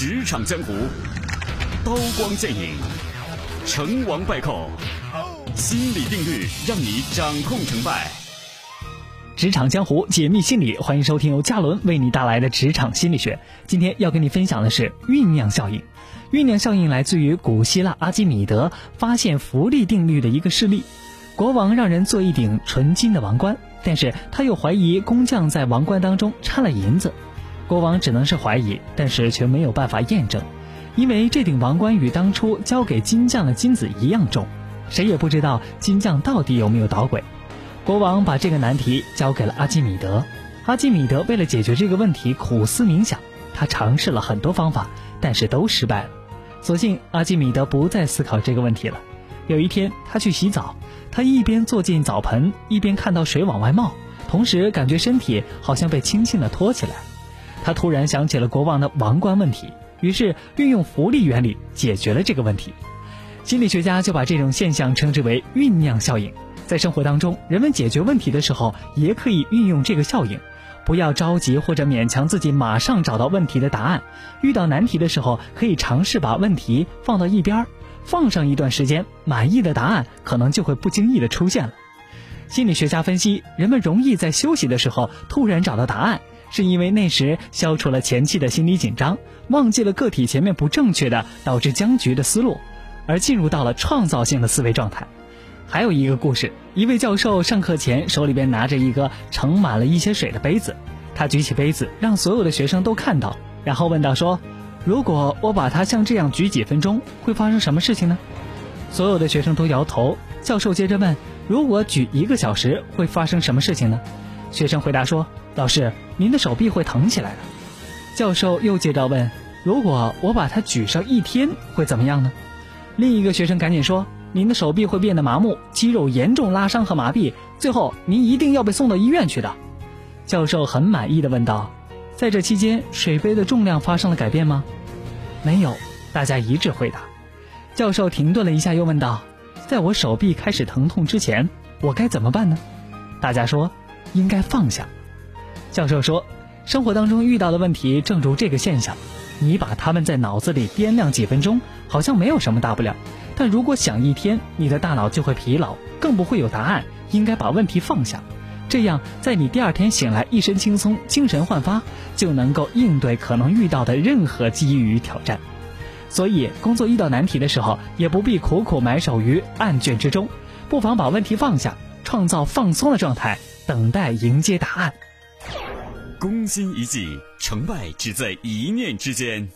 职场江湖，刀光剑影，成王败寇，心理定律让你掌控成败。职场江湖解密心理，欢迎收听由嘉伦为你带来的职场心理学。今天要跟你分享的是酝酿效应。酝酿效应来自于古希腊阿基米德发现浮力定律的一个事例。国王让人做一顶纯金的王冠，但是他又怀疑工匠在王冠当中掺了银子。国王只能是怀疑，但是却没有办法验证，因为这顶王冠与当初交给金匠的金子一样重，谁也不知道金匠到底有没有捣鬼。国王把这个难题交给了阿基米德。阿基米德为了解决这个问题苦思冥想，他尝试了很多方法，但是都失败了。所幸阿基米德不再思考这个问题了。有一天，他去洗澡，他一边坐进澡盆，一边看到水往外冒，同时感觉身体好像被轻轻地托起来。他突然想起了国王的王冠问题，于是运用浮力原理解决了这个问题。心理学家就把这种现象称之为酝酿效应。在生活当中，人们解决问题的时候也可以运用这个效应，不要着急或者勉强自己马上找到问题的答案。遇到难题的时候，可以尝试把问题放到一边，放上一段时间，满意的答案可能就会不经意的出现了。心理学家分析，人们容易在休息的时候突然找到答案。是因为那时消除了前期的心理紧张，忘记了个体前面不正确的导致僵局的思路，而进入到了创造性的思维状态。还有一个故事，一位教授上课前手里边拿着一个盛满了一些水的杯子，他举起杯子让所有的学生都看到，然后问道说：“如果我把它像这样举几分钟，会发生什么事情呢？”所有的学生都摇头。教授接着问：“如果举一个小时，会发生什么事情呢？”学生回答说：“老师，您的手臂会疼起来的。”教授又接着问：“如果我把它举上一天，会怎么样呢？”另一个学生赶紧说：“您的手臂会变得麻木，肌肉严重拉伤和麻痹，最后您一定要被送到医院去的。”教授很满意的问道：“在这期间，水杯的重量发生了改变吗？”“没有。”大家一致回答。教授停顿了一下，又问道：“在我手臂开始疼痛之前，我该怎么办呢？”大家说。应该放下。教授说，生活当中遇到的问题正如这个现象，你把它们在脑子里掂量几分钟，好像没有什么大不了。但如果想一天，你的大脑就会疲劳，更不会有答案。应该把问题放下，这样在你第二天醒来一身轻松、精神焕发，就能够应对可能遇到的任何机遇与挑战。所以，工作遇到难题的时候，也不必苦苦埋首于案卷之中，不妨把问题放下，创造放松的状态。等待迎接答案。攻心一计，成败只在一念之间。